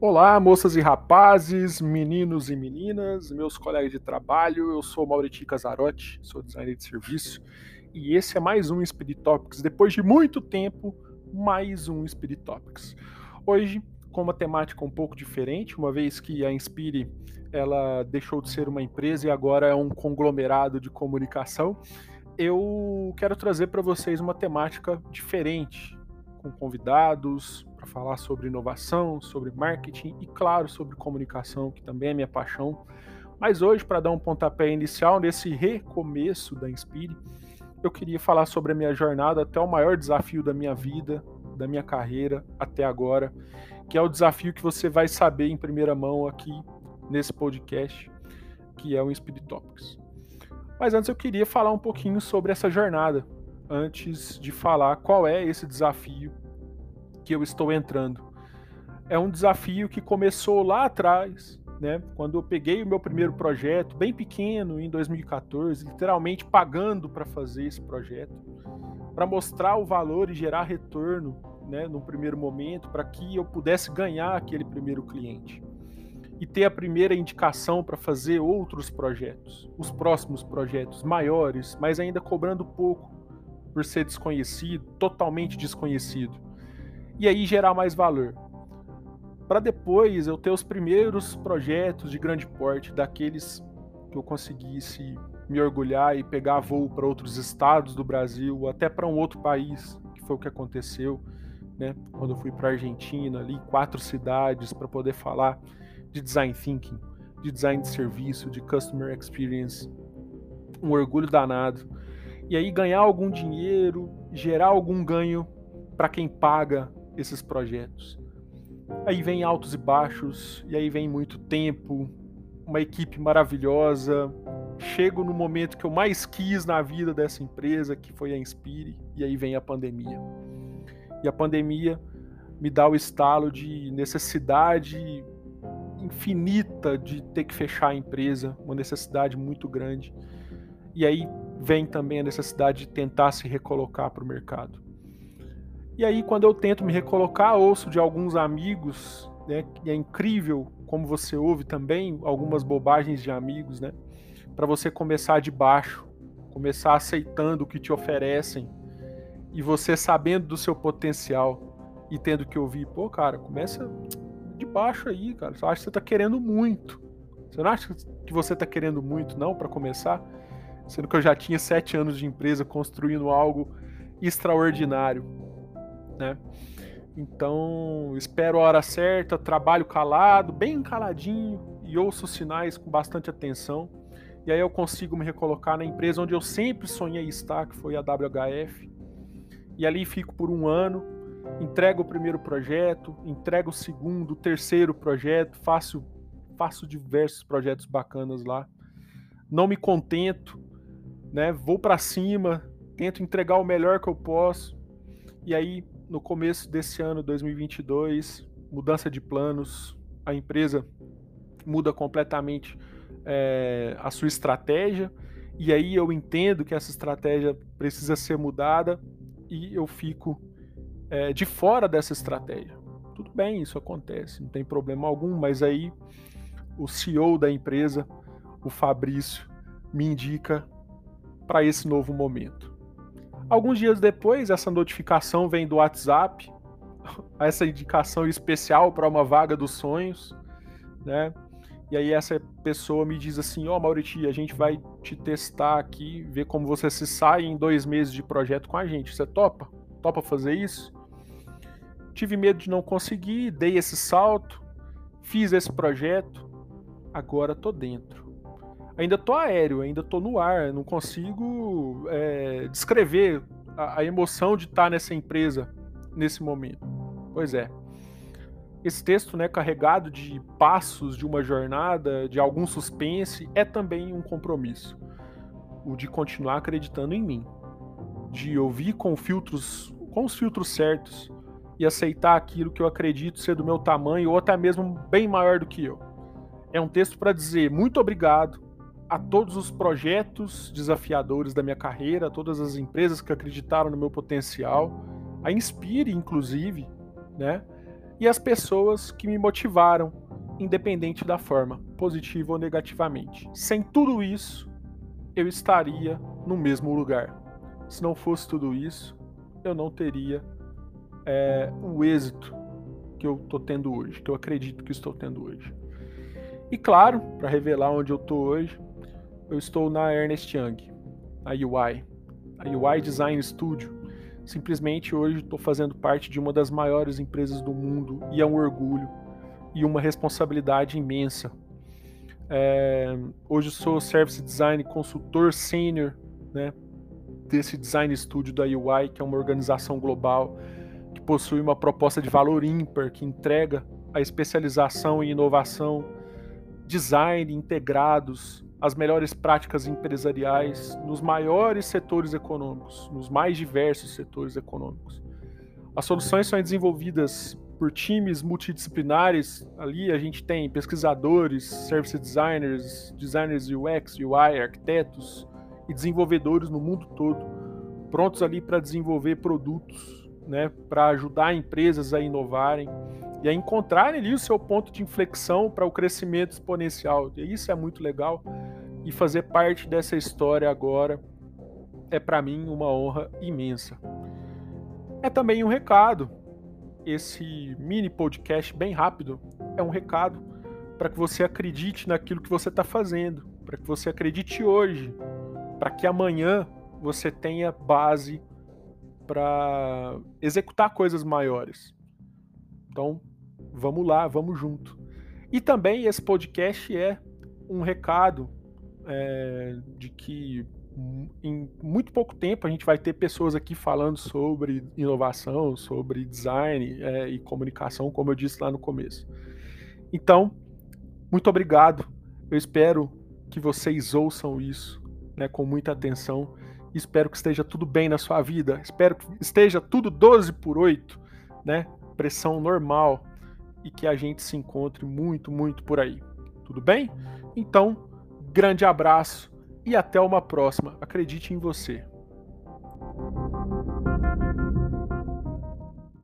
Olá, moças e rapazes, meninos e meninas, meus colegas de trabalho. Eu sou Mauriti Casarotti, sou designer de serviço e esse é mais um Spirit Topics. Depois de muito tempo, mais um Spirit Topics. Hoje, com uma temática um pouco diferente, uma vez que a Inspire ela deixou de ser uma empresa e agora é um conglomerado de comunicação, eu quero trazer para vocês uma temática diferente, com convidados, para falar sobre inovação, sobre marketing e, claro, sobre comunicação, que também é minha paixão. Mas hoje, para dar um pontapé inicial nesse recomeço da Inspire, eu queria falar sobre a minha jornada até o maior desafio da minha vida, da minha carreira até agora, que é o desafio que você vai saber em primeira mão aqui nesse podcast, que é o Inspire Topics. Mas antes eu queria falar um pouquinho sobre essa jornada, antes de falar qual é esse desafio que eu estou entrando. É um desafio que começou lá atrás, né? Quando eu peguei o meu primeiro projeto, bem pequeno, em 2014, literalmente pagando para fazer esse projeto, para mostrar o valor e gerar retorno, né, no primeiro momento, para que eu pudesse ganhar aquele primeiro cliente e ter a primeira indicação para fazer outros projetos, os próximos projetos maiores, mas ainda cobrando pouco por ser desconhecido, totalmente desconhecido e aí gerar mais valor. Para depois eu ter os primeiros projetos de grande porte, daqueles que eu conseguisse me orgulhar e pegar voo para outros estados do Brasil, até para um outro país, que foi o que aconteceu, né? Quando eu fui para Argentina, ali quatro cidades para poder falar de design thinking, de design de serviço, de customer experience, um orgulho danado. E aí ganhar algum dinheiro, gerar algum ganho para quem paga esses projetos. Aí vem altos e baixos, e aí vem muito tempo, uma equipe maravilhosa. Chego no momento que eu mais quis na vida dessa empresa, que foi a Inspire, e aí vem a pandemia. E a pandemia me dá o estalo de necessidade infinita de ter que fechar a empresa, uma necessidade muito grande. E aí vem também a necessidade de tentar se recolocar para o mercado. E aí, quando eu tento me recolocar, ouço de alguns amigos, né? E é incrível como você ouve também algumas bobagens de amigos, né? Para você começar de baixo, começar aceitando o que te oferecem e você sabendo do seu potencial e tendo que ouvir, pô, cara, começa de baixo aí, cara. Você acha que você tá querendo muito. Você não acha que você tá querendo muito, não, para começar? Sendo que eu já tinha sete anos de empresa construindo algo extraordinário né? Então, espero a hora certa, trabalho calado, bem caladinho e ouço os sinais com bastante atenção. E aí eu consigo me recolocar na empresa onde eu sempre sonhei estar, que foi a WHF. E ali fico por um ano, entrego o primeiro projeto, entrego o segundo, o terceiro projeto, faço, faço diversos projetos bacanas lá. Não me contento, né? Vou para cima, tento entregar o melhor que eu posso. E aí no começo desse ano, 2022, mudança de planos, a empresa muda completamente é, a sua estratégia, e aí eu entendo que essa estratégia precisa ser mudada e eu fico é, de fora dessa estratégia. Tudo bem, isso acontece, não tem problema algum, mas aí o CEO da empresa, o Fabrício, me indica para esse novo momento. Alguns dias depois, essa notificação vem do WhatsApp, essa indicação especial para uma vaga dos sonhos, né? E aí essa pessoa me diz assim, ó oh, Mauriti, a gente vai te testar aqui, ver como você se sai em dois meses de projeto com a gente. Você topa? Topa fazer isso? Tive medo de não conseguir, dei esse salto, fiz esse projeto, agora tô dentro ainda tô aéreo, ainda tô no ar, não consigo é, descrever a, a, emoção de estar nessa empresa nesse momento. Pois é. Esse texto, né, carregado de passos de uma jornada, de algum suspense, é também um compromisso. O de continuar acreditando em mim, de ouvir com filtros, com os filtros certos e aceitar aquilo que eu acredito ser do meu tamanho ou até mesmo bem maior do que eu. É um texto para dizer muito obrigado, a todos os projetos desafiadores da minha carreira, a todas as empresas que acreditaram no meu potencial, a Inspire, inclusive, né? e as pessoas que me motivaram, independente da forma, positiva ou negativamente. Sem tudo isso, eu estaria no mesmo lugar. Se não fosse tudo isso, eu não teria é, o êxito que eu estou tendo hoje, que eu acredito que estou tendo hoje. E claro, para revelar onde eu estou hoje, eu estou na Ernest Young, a UI, a UI Design Studio. Simplesmente hoje estou fazendo parte de uma das maiores empresas do mundo e é um orgulho e uma responsabilidade imensa. É, hoje sou Service Design Consultor Senior né, desse Design Studio da UI, que é uma organização global que possui uma proposta de valor ímpar, que entrega a especialização em inovação, design integrados, as melhores práticas empresariais nos maiores setores econômicos, nos mais diversos setores econômicos. As soluções são desenvolvidas por times multidisciplinares. Ali a gente tem pesquisadores, service designers, designers UX, UI, arquitetos e desenvolvedores no mundo todo, prontos ali para desenvolver produtos, né, para ajudar empresas a inovarem e a encontrarem ali o seu ponto de inflexão para o crescimento exponencial. E isso é muito legal e fazer parte dessa história agora é para mim uma honra imensa. É também um recado. Esse mini podcast bem rápido é um recado para que você acredite naquilo que você está fazendo, para que você acredite hoje, para que amanhã você tenha base para executar coisas maiores. Então, vamos lá, vamos junto. E também esse podcast é um recado é, de que em muito pouco tempo a gente vai ter pessoas aqui falando sobre inovação, sobre design é, e comunicação, como eu disse lá no começo. Então, muito obrigado. Eu espero que vocês ouçam isso né, com muita atenção. Espero que esteja tudo bem na sua vida. Espero que esteja tudo 12 por 8, né? Pressão normal e que a gente se encontre muito, muito por aí. Tudo bem? Então, grande abraço e até uma próxima. Acredite em você.